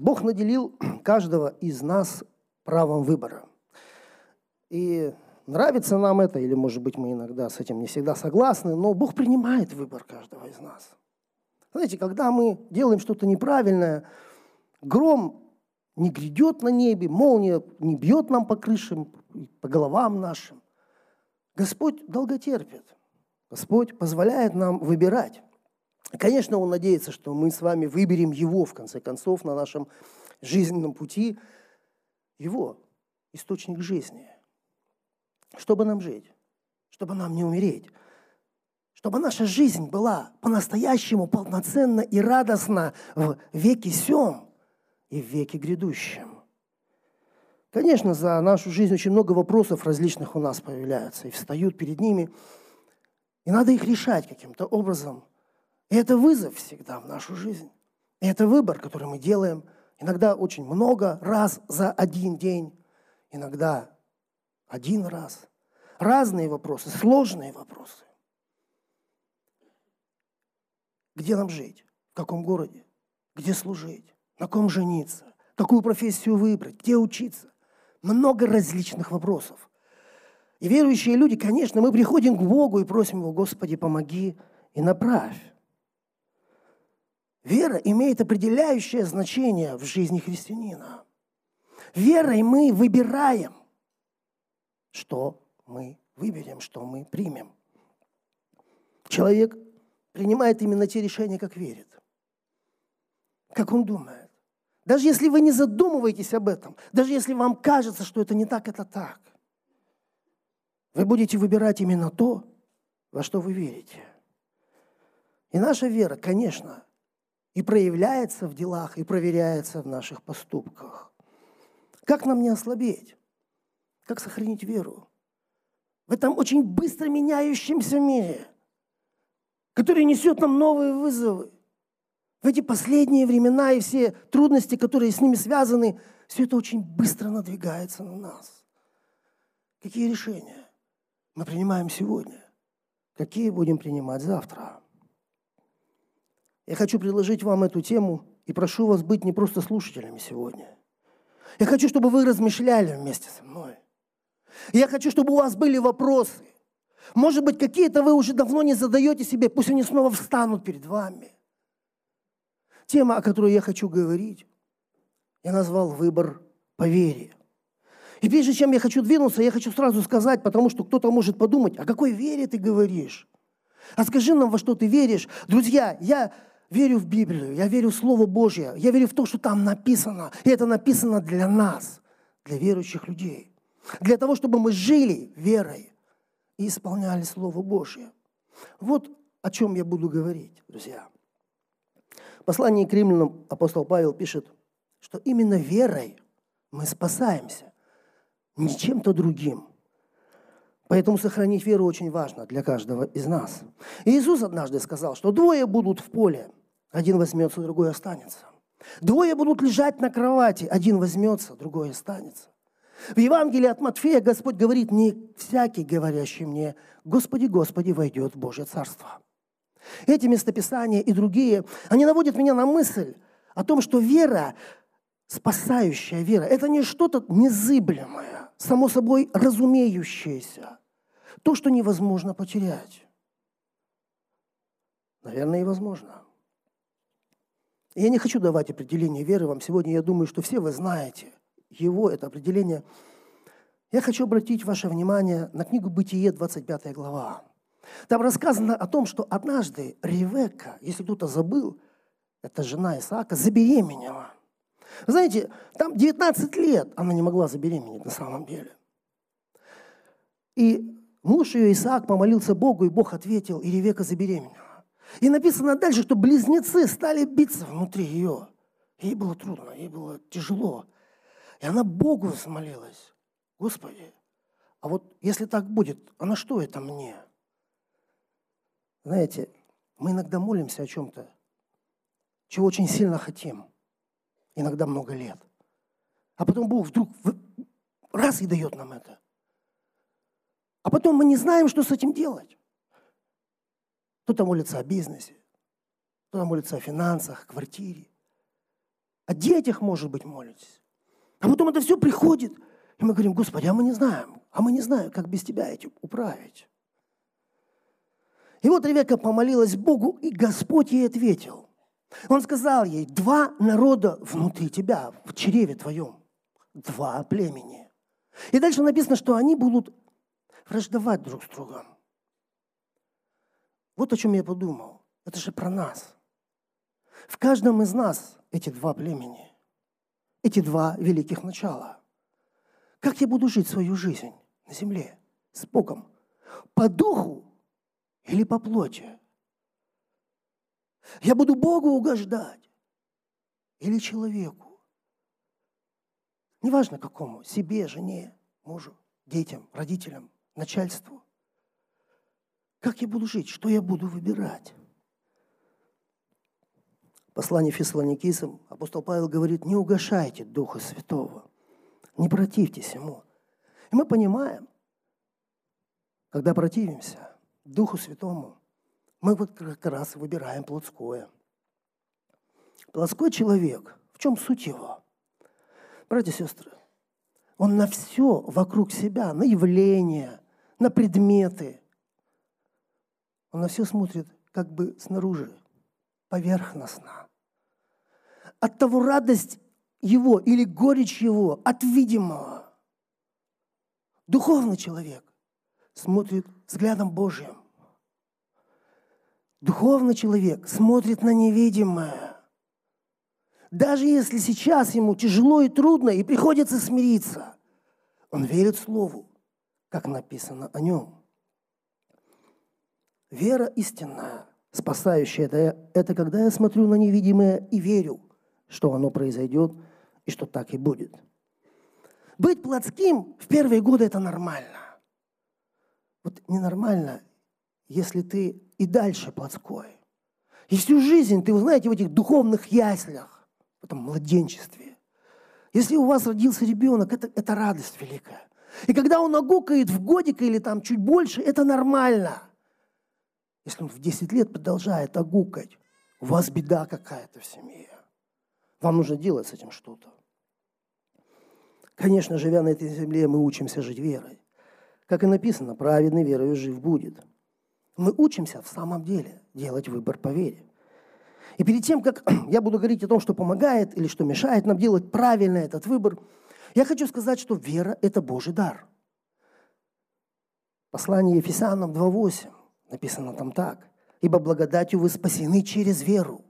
Бог наделил каждого из нас правом выбора. И нравится нам это, или, может быть, мы иногда с этим не всегда согласны, но Бог принимает выбор каждого из нас. Знаете, когда мы делаем что-то неправильное, гром не грядет на небе, молния не бьет нам по крышам, по головам нашим. Господь долготерпит. Господь позволяет нам выбирать. Конечно, Он надеется, что мы с вами выберем Его, в конце концов, на нашем жизненном пути. Его, источник жизни. Чтобы нам жить, чтобы нам не умереть, чтобы наша жизнь была по-настоящему полноценна и радостна в веке сем и в веке грядущем. Конечно, за нашу жизнь очень много вопросов различных у нас появляются и встают перед ними. И надо их решать каким-то образом. И это вызов всегда в нашу жизнь. И это выбор, который мы делаем иногда очень много раз за один день, иногда один раз. Разные вопросы, сложные вопросы. Где нам жить? В каком городе? Где служить? На ком жениться? Какую профессию выбрать? Где учиться? Много различных вопросов. И верующие люди, конечно, мы приходим к Богу и просим Его, Господи, помоги и направь. Вера имеет определяющее значение в жизни христианина. Верой мы выбираем, что мы выберем, что мы примем. Человек принимает именно те решения, как верит, как он думает. Даже если вы не задумываетесь об этом, даже если вам кажется, что это не так, это так, вы будете выбирать именно то, во что вы верите. И наша вера, конечно, и проявляется в делах, и проверяется в наших поступках. Как нам не ослабеть? Как сохранить веру? В этом очень быстро меняющемся мире, который несет нам новые вызовы – в эти последние времена и все трудности, которые с ними связаны, все это очень быстро надвигается на нас. Какие решения мы принимаем сегодня? Какие будем принимать завтра? Я хочу предложить вам эту тему и прошу вас быть не просто слушателями сегодня. Я хочу, чтобы вы размышляли вместе со мной. Я хочу, чтобы у вас были вопросы. Может быть, какие-то вы уже давно не задаете себе, пусть они снова встанут перед вами – Тема, о которой я хочу говорить, я назвал «Выбор по вере». И прежде чем я хочу двинуться, я хочу сразу сказать, потому что кто-то может подумать, о какой вере ты говоришь? А скажи нам, во что ты веришь. Друзья, я верю в Библию, я верю в Слово Божье, я верю в то, что там написано. И это написано для нас, для верующих людей. Для того, чтобы мы жили верой и исполняли Слово Божье. Вот о чем я буду говорить, друзья послании к римлянам апостол Павел пишет, что именно верой мы спасаемся, не чем-то другим. Поэтому сохранить веру очень важно для каждого из нас. Иисус однажды сказал, что двое будут в поле, один возьмется, другой останется. Двое будут лежать на кровати, один возьмется, другой останется. В Евангелии от Матфея Господь говорит, не всякий, говорящий мне, Господи, Господи, войдет в Божье Царство. Эти местописания и другие, они наводят меня на мысль о том, что вера, спасающая вера, это не что-то незыблемое, само собой разумеющееся, то, что невозможно потерять. Наверное, и возможно. Я не хочу давать определение веры вам сегодня. Я думаю, что все вы знаете его, это определение. Я хочу обратить ваше внимание на книгу «Бытие», 25 глава. Там рассказано о том, что однажды Ревекка, если кто-то забыл, это жена Исаака, забеременела. Знаете, там 19 лет она не могла забеременеть на самом деле. И муж ее Исаак помолился Богу, и Бог ответил, и Ревека забеременела. И написано дальше, что близнецы стали биться внутри ее. Ей было трудно, ей было тяжело. И она Богу взмолилась. Господи, а вот если так будет, а на что это мне? Знаете, мы иногда молимся о чем-то, чего очень сильно хотим, иногда много лет. А потом Бог вдруг раз и дает нам это. А потом мы не знаем, что с этим делать. Кто-то молится о бизнесе, кто-то молится о финансах, квартире. о детях, может быть, молитесь. А потом это все приходит, и мы говорим, Господи, а мы не знаем, а мы не знаем, как без Тебя этим управить. И вот Ревека помолилась Богу, и Господь ей ответил. Он сказал ей, два народа внутри тебя, в чреве твоем, два племени. И дальше написано, что они будут враждовать друг с другом. Вот о чем я подумал. Это же про нас. В каждом из нас эти два племени, эти два великих начала. Как я буду жить свою жизнь на земле с Богом? По духу или по плоти? Я буду Богу угождать или человеку? Неважно какому, себе, жене, мужу, детям, родителям, начальству. Как я буду жить? Что я буду выбирать? Послание Фессалоникийцам апостол Павел говорит, не угошайте Духа Святого, не противьтесь Ему. И мы понимаем, когда противимся Духу Святому, мы вот как раз выбираем плотское. Плотской человек, в чем суть его? Братья и сестры, он на все вокруг себя, на явления, на предметы, он на все смотрит как бы снаружи, поверхностно. От того радость его или горечь его от видимого. Духовный человек смотрит взглядом Божьим. Духовный человек смотрит на невидимое. Даже если сейчас ему тяжело и трудно, и приходится смириться, он верит Слову, как написано о нем. Вера истинная, спасающая, это, это когда я смотрю на невидимое и верю, что оно произойдет и что так и будет. Быть плотским в первые годы это нормально. Вот ненормально, если ты и дальше плотской. И всю жизнь ты, вы знаете, в этих духовных яслях, в этом младенчестве. Если у вас родился ребенок, это, это радость великая. И когда он огукает в годик или там чуть больше, это нормально. Если он в 10 лет продолжает огукать, у вас беда какая-то в семье. Вам нужно делать с этим что-то. Конечно, живя на этой земле, мы учимся жить верой. Как и написано, праведный верою жив будет. Мы учимся в самом деле делать выбор по вере. И перед тем, как я буду говорить о том, что помогает или что мешает нам делать правильно этот выбор, я хочу сказать, что вера – это Божий дар. Послание Ефесянам 2.8 написано там так. «Ибо благодатью вы спасены через веру.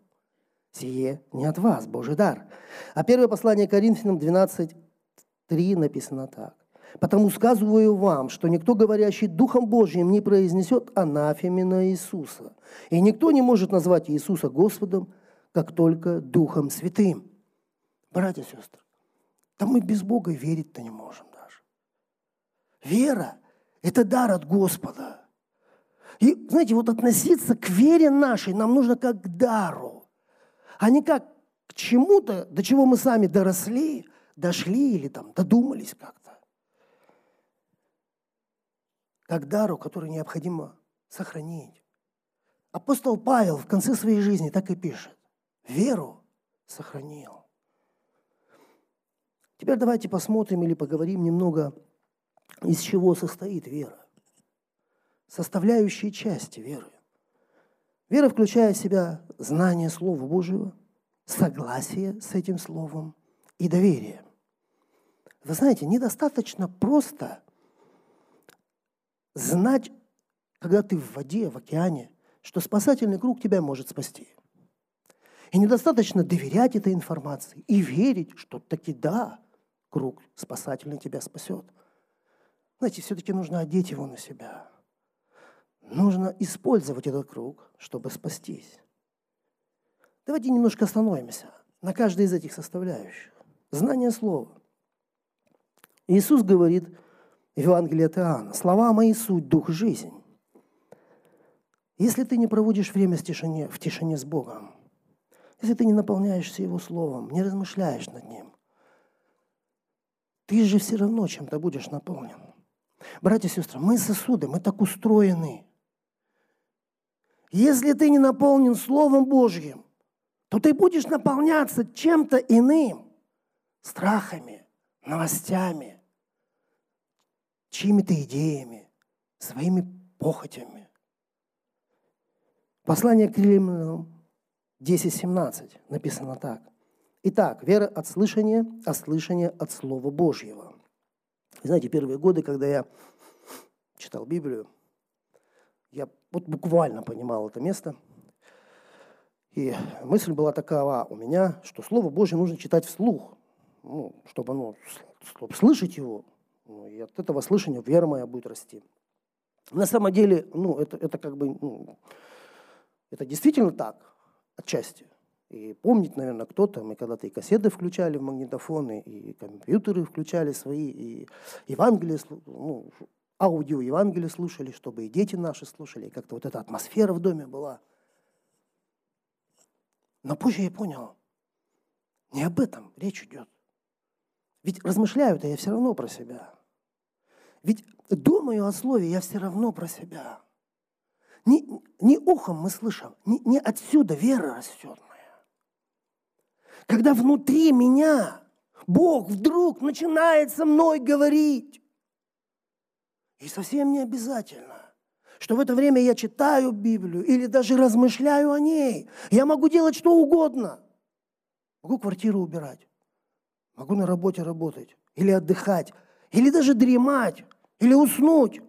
Сие не от вас, Божий дар». А первое послание Коринфянам 12.3 написано так. Потому сказываю вам, что никто, говорящий Духом Божьим, не произнесет анафеме на Иисуса. И никто не может назвать Иисуса Господом, как только Духом Святым. Братья и сестры, да мы без Бога верить-то не можем даже. Вера – это дар от Господа. И, знаете, вот относиться к вере нашей нам нужно как к дару, а не как к чему-то, до чего мы сами доросли, дошли или там додумались как-то как дару, который необходимо сохранить. Апостол Павел в конце своей жизни так и пишет. Веру сохранил. Теперь давайте посмотрим или поговорим немного, из чего состоит вера. Составляющие части веры. Вера включает в себя знание Слова Божьего, согласие с этим Словом и доверие. Вы знаете, недостаточно просто знать, когда ты в воде, в океане, что спасательный круг тебя может спасти. И недостаточно доверять этой информации и верить, что таки да, круг спасательный тебя спасет. Знаете, все-таки нужно одеть его на себя. Нужно использовать этот круг, чтобы спастись. Давайте немножко остановимся на каждой из этих составляющих. Знание слова. Иисус говорит – Евангелие от Иоанна. Слова мои суть, дух, жизнь. Если ты не проводишь время в тишине, в тишине с Богом, если ты не наполняешься Его Словом, не размышляешь над Ним, ты же все равно чем-то будешь наполнен. Братья и сестры, мы сосуды, мы так устроены. Если ты не наполнен Словом Божьим, то ты будешь наполняться чем-то иным, страхами, новостями, чьими-то идеями, своими похотями. Послание к Римлянам 10.17 написано так. Итак, вера от слышания, а слышание от Слова Божьего. Знаете, первые годы, когда я читал Библию, я вот буквально понимал это место. И мысль была такова у меня, что Слово Божье нужно читать вслух, ну, чтобы, оно, чтобы слышать его. Ну, и от этого слышания вера моя будет расти. На самом деле, ну, это, это как бы, ну, это действительно так, отчасти. И помнит, наверное, кто-то, мы когда-то и кассеты включали в магнитофоны, и компьютеры включали свои, и Евангелие, ну, аудио Евангелие слушали, чтобы и дети наши слушали, и как-то вот эта атмосфера в доме была. Но позже я понял, не об этом речь идет. Ведь размышляю-то я все равно про себя. Ведь думаю о слове я все равно про себя. Не, не ухом мы слышим, не, не отсюда вера растет моя. Когда внутри меня Бог вдруг начинает со мной говорить. И совсем не обязательно, что в это время я читаю Библию или даже размышляю о ней. Я могу делать что угодно. Могу квартиру убирать, могу на работе работать, или отдыхать, или даже дремать, или уснуть.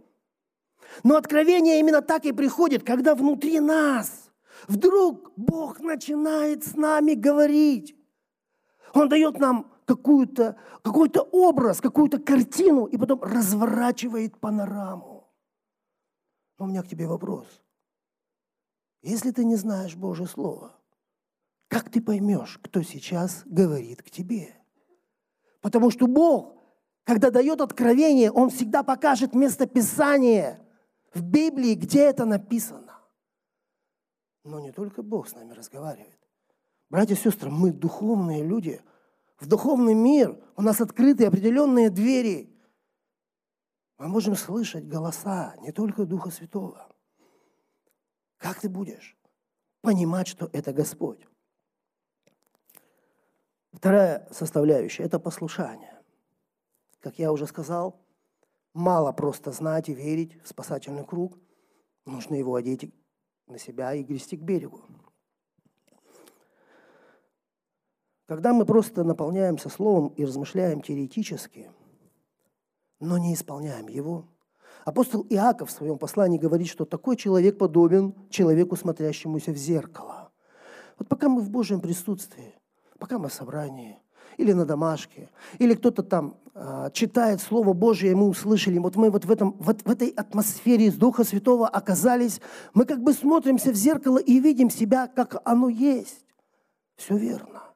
Но откровение именно так и приходит, когда внутри нас вдруг Бог начинает с нами говорить. Он дает нам какую-то, какой-то образ, какую-то картину и потом разворачивает панораму. Но у меня к тебе вопрос. Если ты не знаешь Божье Слово, как ты поймешь, кто сейчас говорит к тебе? Потому что Бог, когда дает откровение, Он всегда покажет место Писания в Библии, где это написано. Но не только Бог с нами разговаривает. Братья и сестры, мы духовные люди – в духовный мир, у нас открыты определенные двери. Мы можем слышать голоса не только Духа Святого. Как ты будешь понимать, что это Господь? Вторая составляющая – это послушание. Как я уже сказал, мало просто знать и верить в спасательный круг. Нужно его одеть на себя и грести к берегу. Когда мы просто наполняемся Словом и размышляем теоретически, но не исполняем его, апостол Иаков в своем послании говорит, что такой человек подобен человеку, смотрящемуся в зеркало. Вот пока мы в Божьем присутствии, пока мы в собрании, или на домашке, или кто-то там э, читает Слово Божие, и мы услышали, вот мы вот в, этом, вот в этой атмосфере из Духа Святого оказались, мы как бы смотримся в зеркало и видим себя, как оно есть. Все верно.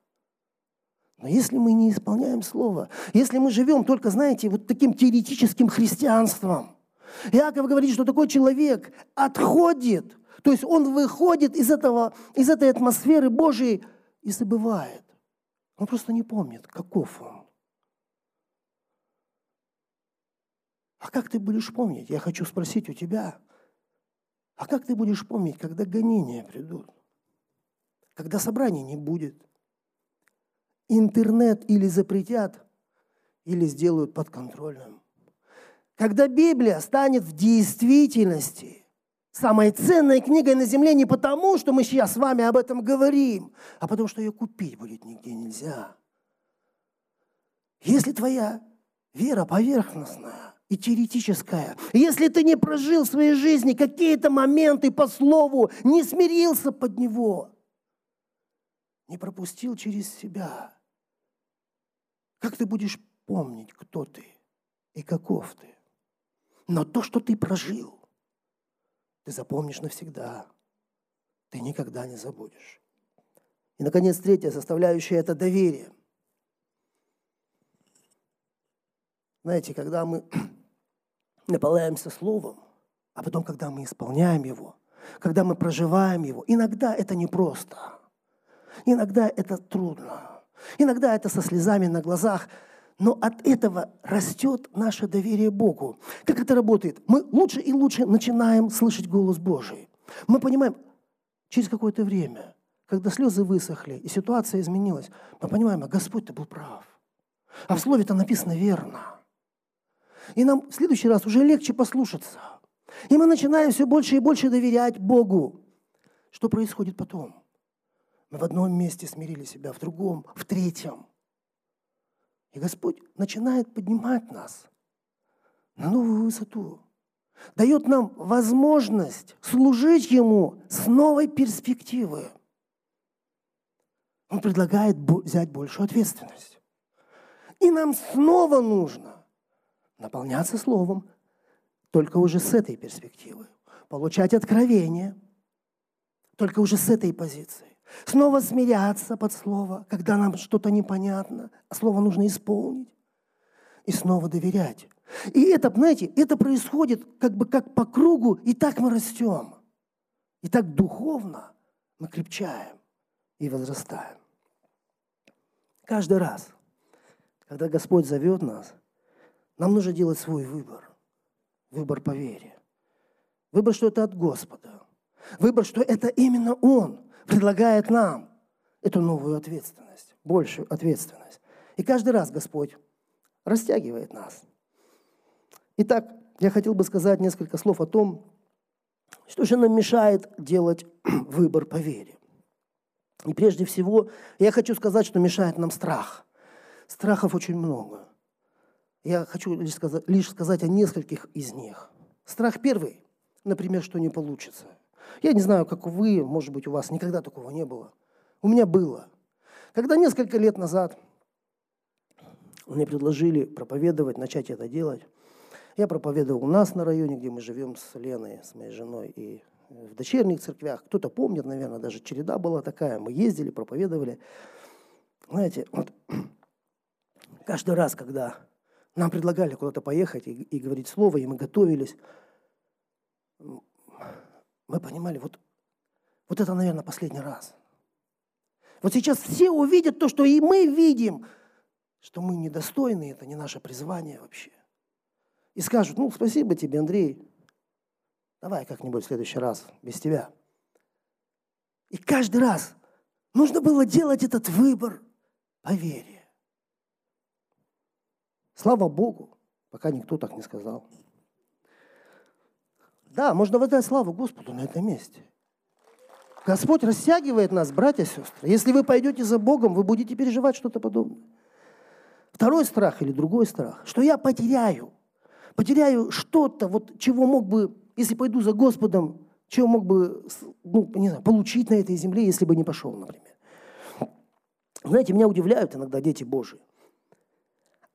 Но если мы не исполняем Слово, если мы живем только, знаете, вот таким теоретическим христианством, Иаков говорит, что такой человек отходит, то есть он выходит из, этого, из этой атмосферы Божией и забывает. Он просто не помнит, каков он. А как ты будешь помнить? Я хочу спросить у тебя. А как ты будешь помнить, когда гонения придут? Когда собрания не будет? Интернет или запретят, или сделают подконтрольным. Когда Библия станет в действительности самой ценной книгой на земле не потому, что мы сейчас с вами об этом говорим, а потому что ее купить будет нигде нельзя. Если твоя вера поверхностная и теоретическая, если ты не прожил в своей жизни какие-то моменты по слову, не смирился под него, не пропустил через себя, как ты будешь помнить, кто ты и каков ты? Но то, что ты прожил, ты запомнишь навсегда. Ты никогда не забудешь. И, наконец, третья составляющая – это доверие. Знаете, когда мы наполняемся Словом, а потом, когда мы исполняем его, когда мы проживаем его, иногда это непросто, иногда это трудно – Иногда это со слезами на глазах, но от этого растет наше доверие Богу. Как это работает? Мы лучше и лучше начинаем слышать голос Божий. Мы понимаем, через какое-то время, когда слезы высохли и ситуация изменилась, мы понимаем, а Господь-то был прав. А в слове-то написано верно. И нам в следующий раз уже легче послушаться. И мы начинаем все больше и больше доверять Богу. Что происходит потом? Мы в одном месте смирили себя, в другом, в третьем. И Господь начинает поднимать нас на новую высоту. Дает нам возможность служить Ему с новой перспективы. Он предлагает взять большую ответственность. И нам снова нужно наполняться Словом, только уже с этой перспективы. Получать откровение, только уже с этой позиции. Снова смиряться под Слово, когда нам что-то непонятно, а Слово нужно исполнить. И снова доверять. И это, знаете, это происходит как бы как по кругу, и так мы растем. И так духовно мы крепчаем и возрастаем. Каждый раз, когда Господь зовет нас, нам нужно делать свой выбор. Выбор по вере. Выбор, что это от Господа. Выбор, что это именно Он предлагает нам эту новую ответственность, большую ответственность. И каждый раз Господь растягивает нас. Итак, я хотел бы сказать несколько слов о том, что же нам мешает делать выбор по вере. И прежде всего, я хочу сказать, что мешает нам страх. Страхов очень много. Я хочу лишь сказать, лишь сказать о нескольких из них. Страх первый, например, что не получится. Я не знаю, как вы, может быть, у вас никогда такого не было. У меня было. Когда несколько лет назад мне предложили проповедовать, начать это делать, я проповедовал у нас на районе, где мы живем с Леной, с моей женой, и в дочерних церквях. Кто-то помнит, наверное, даже череда была такая. Мы ездили, проповедовали. Знаете, вот каждый раз, когда нам предлагали куда-то поехать и, и говорить слово, и мы готовились, мы понимали, вот, вот это, наверное, последний раз. Вот сейчас все увидят то, что и мы видим, что мы недостойны, это не наше призвание вообще. И скажут, ну, спасибо тебе, Андрей, давай как-нибудь в следующий раз без тебя. И каждый раз нужно было делать этот выбор по вере. Слава Богу, пока никто так не сказал. Да, можно воздать славу Господу на этом месте. Господь растягивает нас, братья и сестры. Если вы пойдете за Богом, вы будете переживать что-то подобное. Второй страх или другой страх, что я потеряю. Потеряю что-то, вот, чего мог бы, если пойду за Господом, чего мог бы ну, не знаю, получить на этой земле, если бы не пошел, например. Знаете, меня удивляют иногда дети Божии.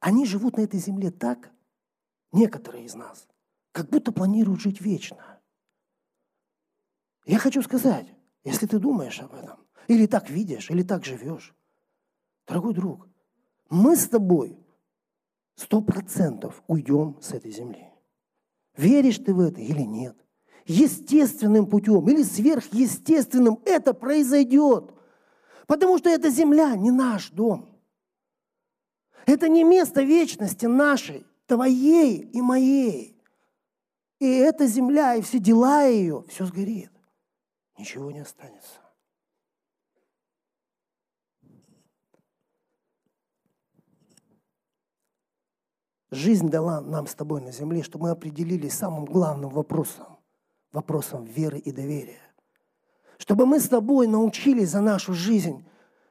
Они живут на этой земле так, некоторые из нас, как будто планируют жить вечно. Я хочу сказать, если ты думаешь об этом, или так видишь, или так живешь, дорогой друг, мы с тобой сто процентов уйдем с этой земли. Веришь ты в это или нет? Естественным путем или сверхъестественным это произойдет. Потому что эта земля не наш дом. Это не место вечности нашей, твоей и моей. И эта земля, и все дела ее, все сгорит. Ничего не останется. Жизнь дала нам с тобой на земле, чтобы мы определились самым главным вопросом, вопросом веры и доверия. Чтобы мы с тобой научились за нашу жизнь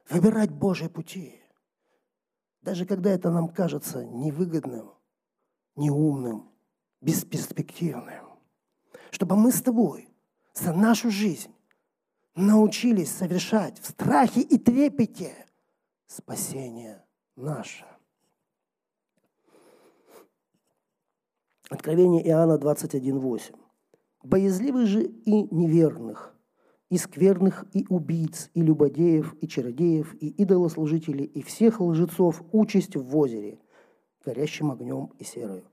выбирать Божьи пути. Даже когда это нам кажется невыгодным, неумным, бесперспективным. Чтобы мы с тобой за нашу жизнь научились совершать в страхе и трепете спасение наше. Откровение Иоанна 21.8. «Боязливых же и неверных, и скверных, и убийц, и любодеев, и чародеев, и идолослужителей, и всех лжецов участь в озере, горящим огнем и серою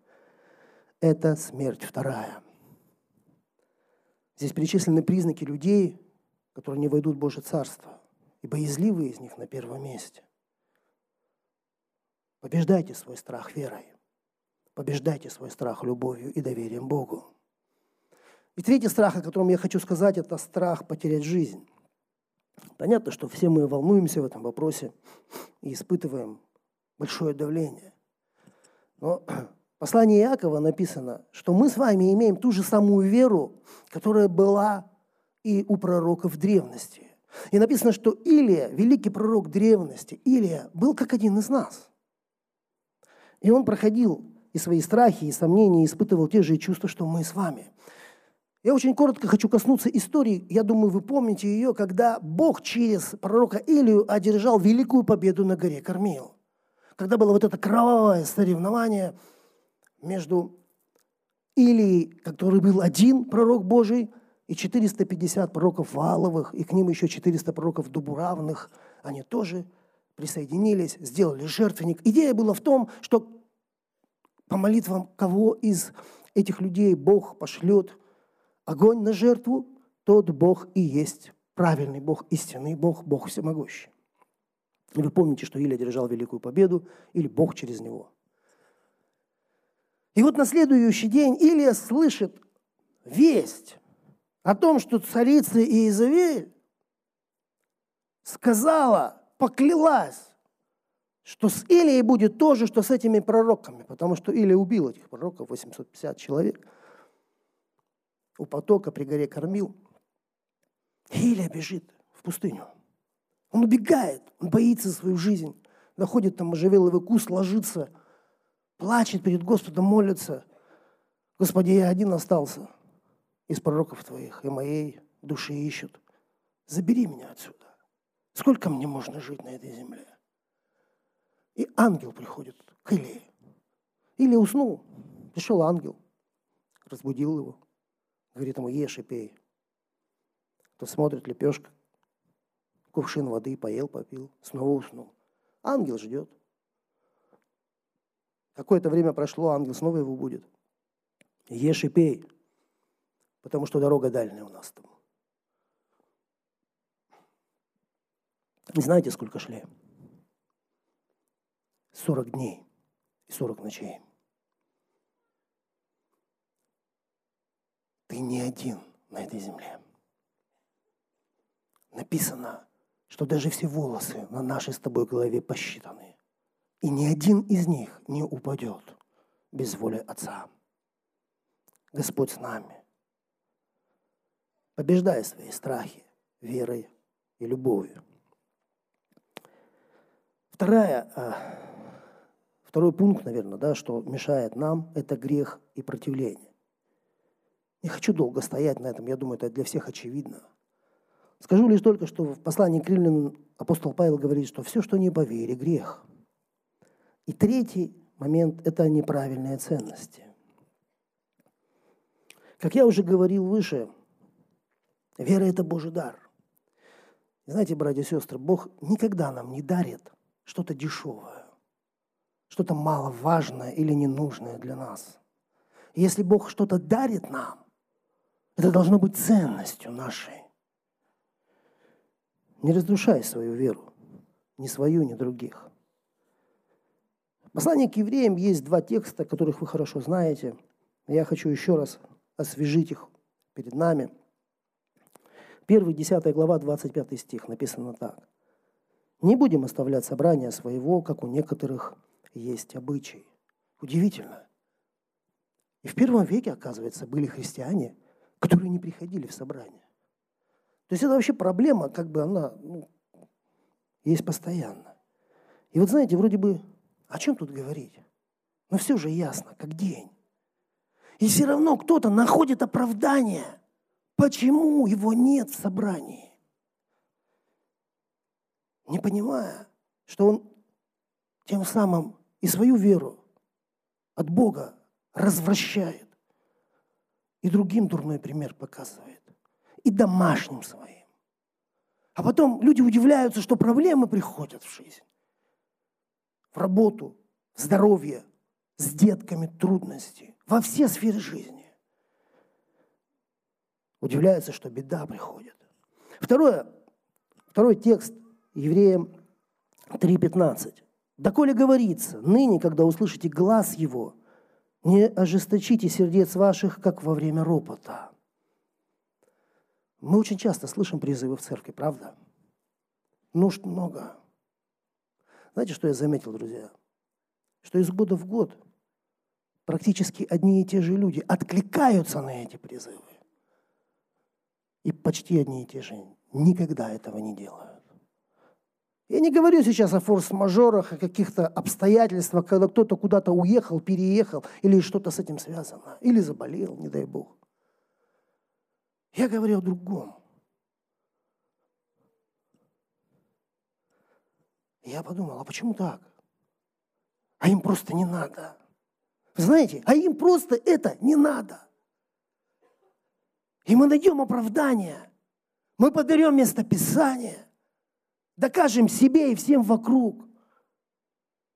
это смерть вторая. Здесь перечислены признаки людей, которые не войдут в Божье Царство. И боязливые из них на первом месте. Побеждайте свой страх верой. Побеждайте свой страх любовью и доверием Богу. И третий страх, о котором я хочу сказать, это страх потерять жизнь. Понятно, что все мы волнуемся в этом вопросе и испытываем большое давление. Но послании Иакова написано, что мы с вами имеем ту же самую веру, которая была и у пророков древности. И написано, что Илия, великий пророк древности, Илия был как один из нас. И он проходил и свои страхи, и сомнения, и испытывал те же чувства, что мы с вами. Я очень коротко хочу коснуться истории. Я думаю, вы помните ее, когда Бог через пророка Илию одержал великую победу на горе Кормил. Когда было вот это кровавое соревнование между Илией, который был один пророк Божий, и 450 пророков Валовых, и к ним еще 400 пророков Дубуравных, они тоже присоединились, сделали жертвенник. Идея была в том, что по молитвам кого из этих людей Бог пошлет огонь на жертву, тот Бог и есть правильный Бог, истинный Бог, Бог всемогущий. Вы помните, что Илия держал великую победу, или Бог через него. И вот на следующий день Илия слышит весть о том, что царица Иезавель сказала, поклялась, что с Илией будет то же, что с этими пророками, потому что Илия убил этих пророков, 850 человек, у потока при горе кормил. Илия бежит в пустыню. Он убегает, он боится свою жизнь, находит там можжевеловый куст, ложится, плачет перед Господом, молится. Господи, я один остался – из пророков твоих и моей души ищут. Забери меня отсюда. Сколько мне можно жить на этой земле? И ангел приходит к Илии. Или уснул. Пришел ангел, разбудил его. Говорит ему, ешь и пей. Тот смотрит, лепешка, кувшин воды, поел, попил, снова уснул. Ангел ждет. Какое-то время прошло, ангел снова его будет. Ешь и пей потому что дорога дальняя у нас там. Не знаете, сколько шли? 40 дней и 40 ночей. Ты не один на этой земле. Написано, что даже все волосы на нашей с тобой голове посчитаны. И ни один из них не упадет без воли Отца. Господь с нами побеждая свои страхи верой и любовью. Вторая, а, второй пункт, наверное, да, что мешает нам, это грех и противление. Не хочу долго стоять на этом, я думаю, это для всех очевидно. Скажу лишь только, что в послании к римлянам апостол Павел говорит, что все, что не по вере, грех. И третий момент – это неправильные ценности. Как я уже говорил выше – Вера – это Божий дар. Знаете, братья и сестры, Бог никогда нам не дарит что-то дешевое, что-то маловажное или ненужное для нас. Если Бог что-то дарит нам, это должно быть ценностью нашей. Не разрушай свою веру, ни свою, ни других. В послании к евреям есть два текста, которых вы хорошо знаете. Я хочу еще раз освежить их перед нами – 1, 10 глава, 25 стих написано так. «Не будем оставлять собрания своего, как у некоторых есть обычай». Удивительно. И в первом веке, оказывается, были христиане, которые не приходили в собрание. То есть это вообще проблема, как бы она ну, есть постоянно. И вот знаете, вроде бы, о чем тут говорить? Но все же ясно, как день. И все равно кто-то находит оправдание – Почему его нет в собрании? Не понимая, что он тем самым и свою веру от Бога развращает, и другим дурной пример показывает, и домашним своим. А потом люди удивляются, что проблемы приходят в жизнь, в работу, в здоровье, с детками трудности, во все сферы жизни удивляются, что беда приходит. Второе, второй текст Евреям 3.15. «Доколе говорится, ныне, когда услышите глаз его, не ожесточите сердец ваших, как во время ропота». Мы очень часто слышим призывы в церкви, правда? нужд много. Знаете, что я заметил, друзья? Что из года в год практически одни и те же люди откликаются на эти призывы. И почти одни и те же никогда этого не делают. Я не говорю сейчас о форс-мажорах, о каких-то обстоятельствах, когда кто-то куда-то уехал, переехал, или что-то с этим связано, или заболел, не дай бог. Я говорю о другом. Я подумал, а почему так? А им просто не надо. Знаете, а им просто это не надо. И мы найдем оправдание. Мы подберем местописание. Докажем себе и всем вокруг.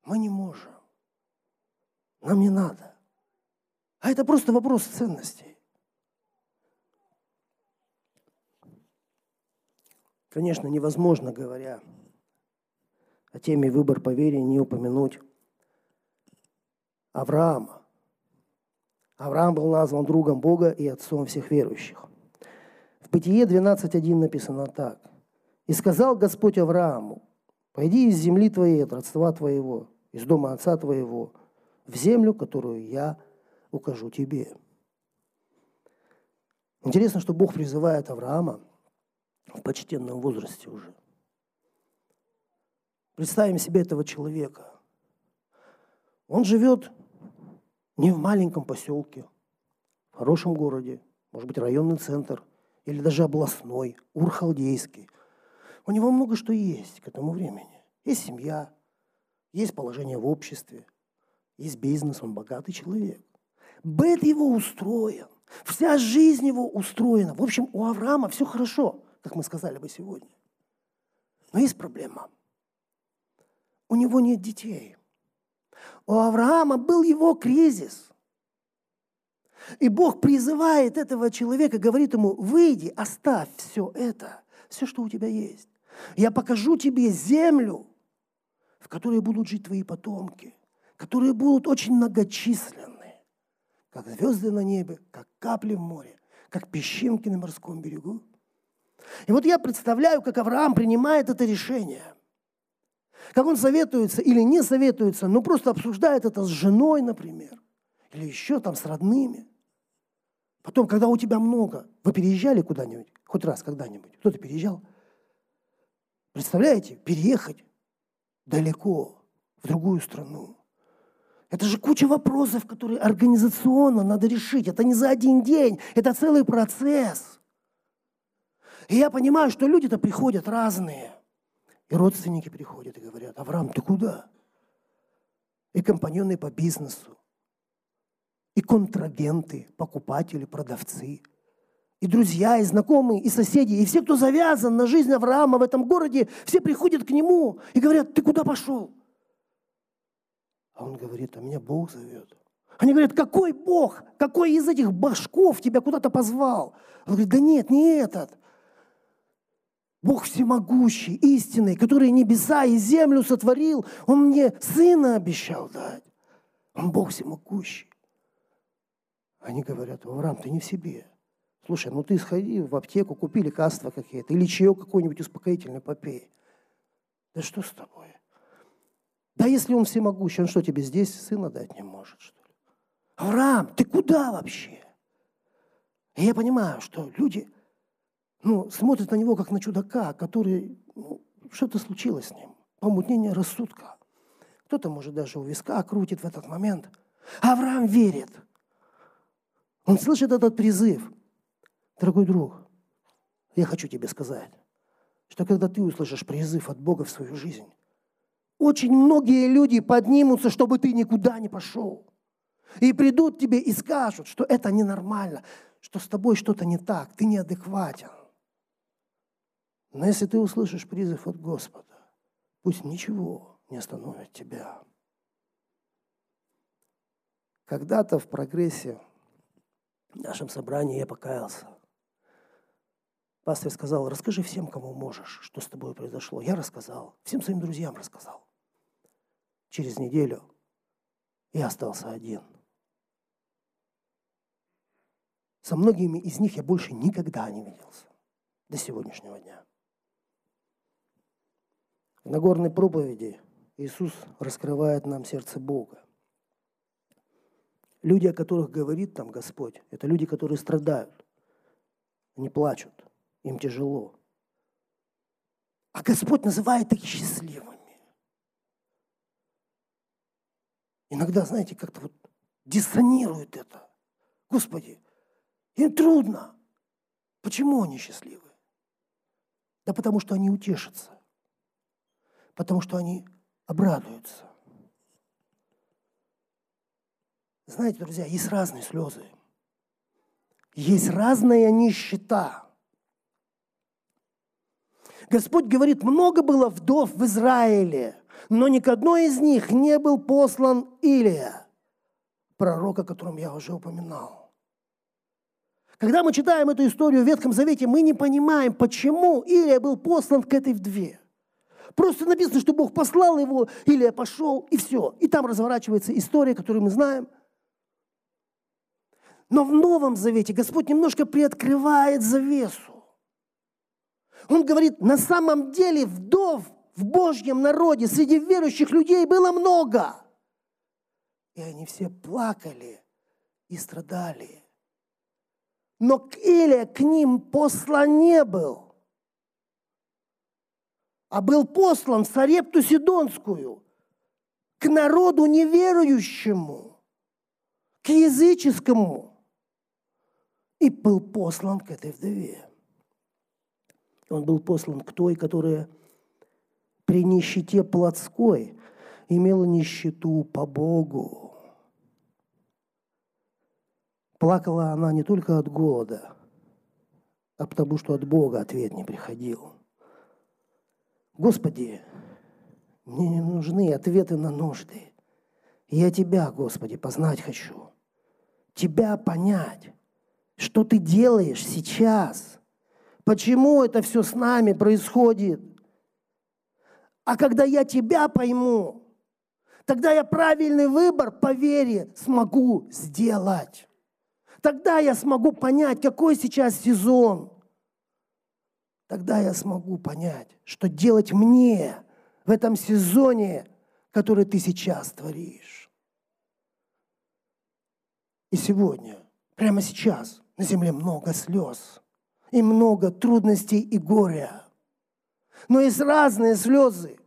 Мы не можем. Нам не надо. А это просто вопрос ценностей. Конечно, невозможно, говоря о теме выбор по вере, не упомянуть Авраама. Авраам был назван другом Бога и отцом всех верующих. В Бытие 12.1 написано так. «И сказал Господь Аврааму, пойди из земли твоей, от родства твоего, из дома отца твоего, в землю, которую я укажу тебе». Интересно, что Бог призывает Авраама в почтенном возрасте уже. Представим себе этого человека. Он живет не в маленьком поселке, в хорошем городе, может быть, районный центр, или даже областной, урхалдейский. У него много что есть к этому времени. Есть семья, есть положение в обществе, есть бизнес, он богатый человек. Бет его устроен, вся жизнь его устроена. В общем, у Авраама все хорошо, как мы сказали бы сегодня. Но есть проблема. У него нет детей. У Авраама был его кризис. И Бог призывает этого человека, говорит ему, выйди, оставь все это, все, что у тебя есть. Я покажу тебе землю, в которой будут жить твои потомки, которые будут очень многочисленные, как звезды на небе, как капли в море, как песчинки на морском берегу. И вот я представляю, как Авраам принимает это решение – как он советуется или не советуется, но просто обсуждает это с женой, например, или еще там с родными. Потом, когда у тебя много, вы переезжали куда-нибудь, хоть раз когда-нибудь, кто-то переезжал? Представляете, переехать далеко, в другую страну. Это же куча вопросов, которые организационно надо решить. Это не за один день, это целый процесс. И я понимаю, что люди-то приходят разные – и родственники приходят и говорят, Авраам, ты куда? И компаньоны по бизнесу, и контрагенты, покупатели, продавцы, и друзья, и знакомые, и соседи, и все, кто завязан на жизнь Авраама в этом городе, все приходят к нему и говорят, ты куда пошел? А он говорит, а меня Бог зовет. Они говорят, какой Бог? Какой из этих башков тебя куда-то позвал? Он говорит, да нет, не этот. Бог всемогущий, истинный, который небеса и землю сотворил, Он мне сына обещал дать. Он Бог всемогущий. Они говорят, Авраам, ты не в себе. Слушай, ну ты сходи в аптеку, купи лекарства какие-то, или чаек какой-нибудь успокоительный попей. Да что с тобой? Да если он всемогущий, он что, тебе здесь сына дать не может, что ли? Авраам, ты куда вообще? И я понимаю, что люди – ну, смотрит на него как на чудака, который, ну, что-то случилось с ним, помутнение рассудка. Кто-то, может, даже у виска крутит в этот момент. Авраам верит. Он слышит этот призыв. Дорогой друг, я хочу тебе сказать, что когда ты услышишь призыв от Бога в свою жизнь, очень многие люди поднимутся, чтобы ты никуда не пошел. И придут тебе и скажут, что это ненормально, что с тобой что-то не так, ты неадекватен. Но если ты услышишь призыв от Господа, пусть ничего не остановит тебя. Когда-то в прогрессе в нашем собрании я покаялся. Пастор сказал, расскажи всем, кому можешь, что с тобой произошло. Я рассказал, всем своим друзьям рассказал. Через неделю я остался один. Со многими из них я больше никогда не виделся до сегодняшнего дня. На горной проповеди Иисус раскрывает нам сердце Бога. Люди, о которых говорит там Господь, это люди, которые страдают. Они плачут, им тяжело. А Господь называет их счастливыми. Иногда, знаете, как-то вот диссонирует это. Господи, им трудно. Почему они счастливы? Да потому что они утешатся. Потому что они обрадуются. Знаете, друзья, есть разные слезы. Есть разная нищета. Господь говорит, много было вдов в Израиле, но ни к одной из них не был послан Илия, пророк, о котором я уже упоминал. Когда мы читаем эту историю в Ветхом Завете, мы не понимаем, почему Илия был послан к этой вдве. Просто написано, что Бог послал его, Илия пошел, и все. И там разворачивается история, которую мы знаем – но в Новом Завете Господь немножко приоткрывает завесу. Он говорит, на самом деле вдов в Божьем народе среди верующих людей было много. И они все плакали и страдали. Но Илия к ним послан не был, а был послан в Сарепту Сидонскую, к народу неверующему, к языческому – и был послан к этой вдове. Он был послан к той, которая при нищете плотской имела нищету по Богу. Плакала она не только от голода, а потому что от Бога ответ не приходил. Господи, мне не нужны ответы на нужды. Я Тебя, Господи, познать хочу. Тебя понять. Что ты делаешь сейчас? Почему это все с нами происходит? А когда я тебя пойму, тогда я правильный выбор по вере смогу сделать. Тогда я смогу понять, какой сейчас сезон. Тогда я смогу понять, что делать мне в этом сезоне, который ты сейчас творишь. И сегодня, прямо сейчас – на земле много слез и много трудностей и горя. Но есть разные слезы,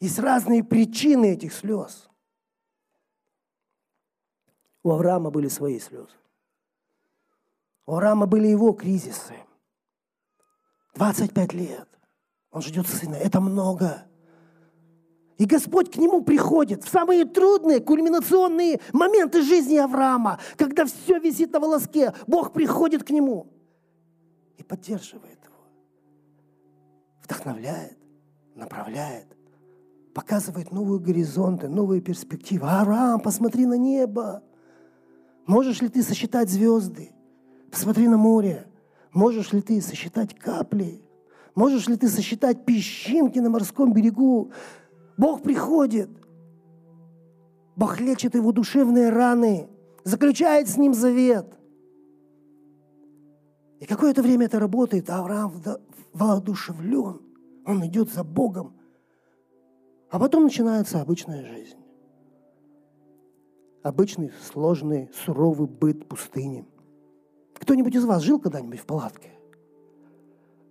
есть разные причины этих слез. У Авраама были свои слезы. У Авраама были его кризисы. 25 лет. Он ждет сына. Это много. И Господь к нему приходит в самые трудные, кульминационные моменты жизни Авраама, когда все висит на волоске. Бог приходит к нему и поддерживает его, вдохновляет, направляет, показывает новые горизонты, новые перспективы. Авраам, посмотри на небо. Можешь ли ты сосчитать звезды? Посмотри на море. Можешь ли ты сосчитать капли? Можешь ли ты сосчитать песчинки на морском берегу? Бог приходит. Бог лечит его душевные раны, заключает с ним завет. И какое-то время это работает, а Авраам воодушевлен. Он идет за Богом. А потом начинается обычная жизнь. Обычный, сложный, суровый быт пустыни. Кто-нибудь из вас жил когда-нибудь в палатке?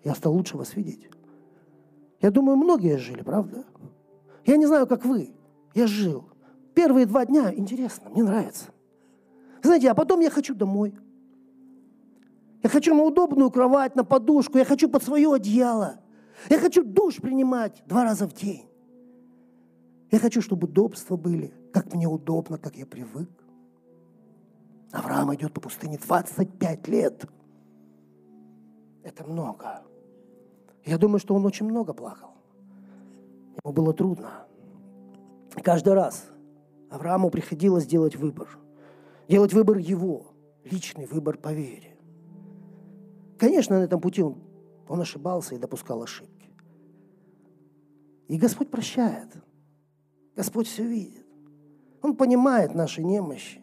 Я стал лучше вас видеть. Я думаю, многие жили, правда? Я не знаю, как вы. Я жил. Первые два дня интересно, мне нравится. Знаете, а потом я хочу домой. Я хочу на удобную кровать, на подушку. Я хочу под свое одеяло. Я хочу душ принимать два раза в день. Я хочу, чтобы удобства были, как мне удобно, как я привык. Авраам идет по пустыне 25 лет. Это много. Я думаю, что он очень много плакал. Ему было трудно. Каждый раз Аврааму приходилось делать выбор. Делать выбор его, личный выбор по вере. Конечно, на этом пути он, он ошибался и допускал ошибки. И Господь прощает. Господь все видит. Он понимает наши немощи.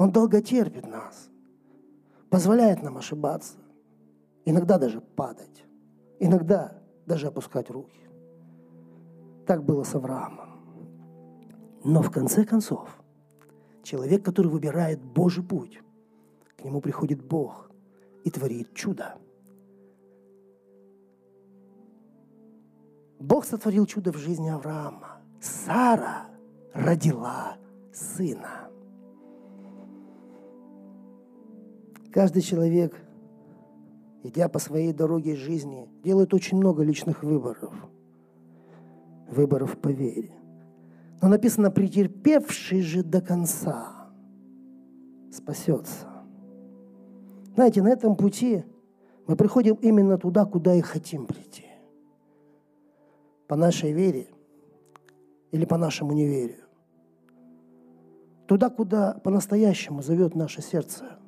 Он долго терпит нас. Позволяет нам ошибаться. Иногда даже падать. Иногда даже опускать руки. Так было с Авраамом. Но в конце концов, человек, который выбирает Божий путь, к нему приходит Бог и творит чудо. Бог сотворил чудо в жизни Авраама. Сара родила сына. Каждый человек, идя по своей дороге жизни, делает очень много личных выборов. Выборов по вере. Но написано, претерпевший же до конца спасется. Знаете, на этом пути мы приходим именно туда, куда и хотим прийти. По нашей вере или по нашему неверию. Туда, куда по-настоящему зовет наше сердце.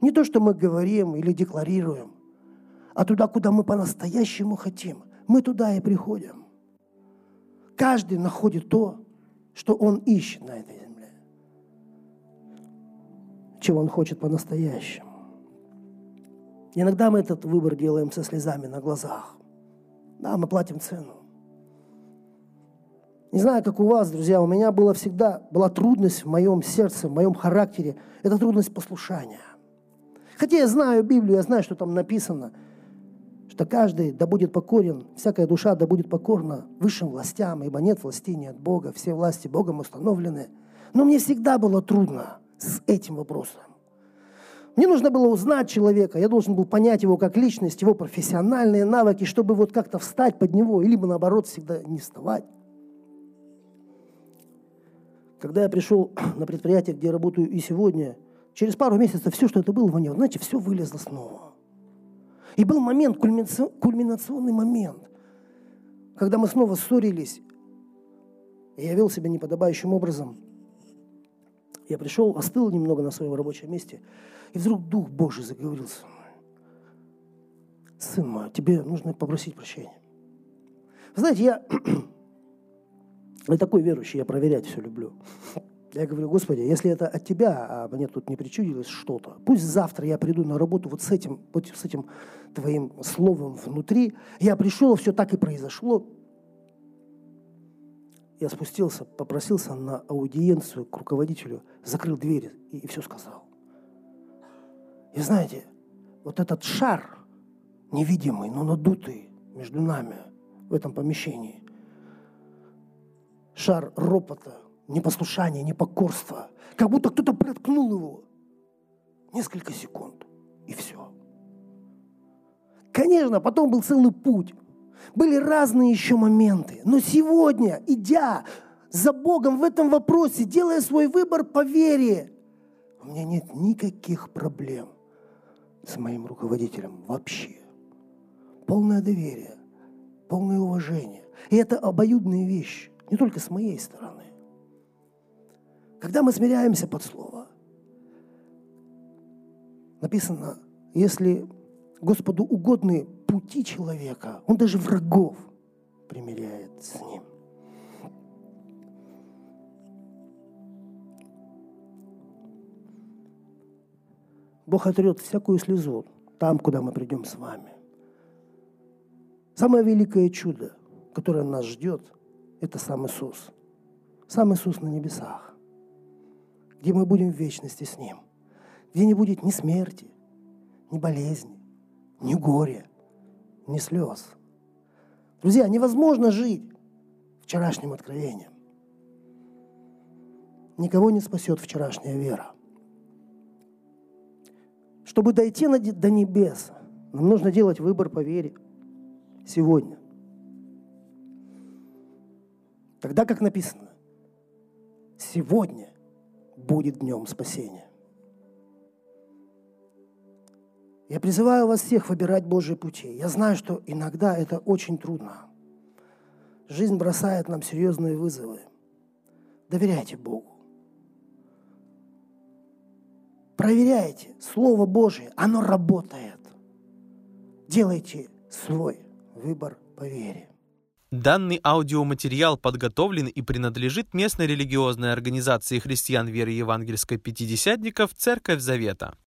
Не то, что мы говорим или декларируем, а туда, куда мы по-настоящему хотим. Мы туда и приходим. Каждый находит то, что он ищет на этой земле. Чего он хочет по-настоящему. Иногда мы этот выбор делаем со слезами на глазах. Да, мы платим цену. Не знаю, как у вас, друзья, у меня была всегда была трудность в моем сердце, в моем характере. Это трудность послушания. Хотя я знаю Библию, я знаю, что там написано, что каждый да будет покорен, всякая душа да будет покорна высшим властям, ибо нет власти, нет Бога, все власти Богом установлены. Но мне всегда было трудно с этим вопросом. Мне нужно было узнать человека, я должен был понять его как личность, его профессиональные навыки, чтобы вот как-то встать под него, либо наоборот всегда не вставать. Когда я пришел на предприятие, где работаю и сегодня, через пару месяцев все, что это было во мне, знаете, все вылезло снова. И был момент, кульминационный момент, когда мы снова ссорились, и я вел себя неподобающим образом. Я пришел, остыл немного на своем рабочем месте, и вдруг Дух Божий заговорил со мной. Сын мой, тебе нужно попросить прощения. Знаете, я, я такой верующий, я проверять все люблю. Я говорю, Господи, если это от Тебя, а мне тут не причудилось что-то, пусть завтра я приду на работу вот с этим, вот с этим Твоим словом внутри. Я пришел, все так и произошло. Я спустился, попросился на аудиенцию к руководителю, закрыл дверь и, и все сказал. И знаете, вот этот шар невидимый, но надутый между нами в этом помещении, шар ропота, непослушания, непокорства, как будто кто-то проткнул его. Несколько секунд, и все. Конечно, потом был целый путь. Были разные еще моменты. Но сегодня, идя за Богом в этом вопросе, делая свой выбор по вере, у меня нет никаких проблем с моим руководителем вообще. Полное доверие, полное уважение. И это обоюдная вещь, не только с моей стороны. Когда мы смиряемся под Слово, написано, если Господу угодны пути человека, Он даже врагов примиряет с ним. Бог отрет всякую слезу там, куда мы придем с вами. Самое великое чудо, которое нас ждет, это сам Иисус. Сам Иисус на небесах, где мы будем в вечности с Ним, где не будет ни смерти, ни болезни, ни горя, ни слез. Друзья, невозможно жить вчерашним откровением. Никого не спасет вчерашняя вера. Чтобы дойти до небес, нам нужно делать выбор по вере сегодня. Тогда, как написано, сегодня будет днем спасения. Я призываю вас всех выбирать Божьи пути. Я знаю, что иногда это очень трудно. Жизнь бросает нам серьезные вызовы. Доверяйте Богу. Проверяйте Слово Божие, оно работает. Делайте свой выбор по вере. Данный аудиоматериал подготовлен и принадлежит местной религиозной организации христиан веры евангельской пятидесятников «Церковь Завета».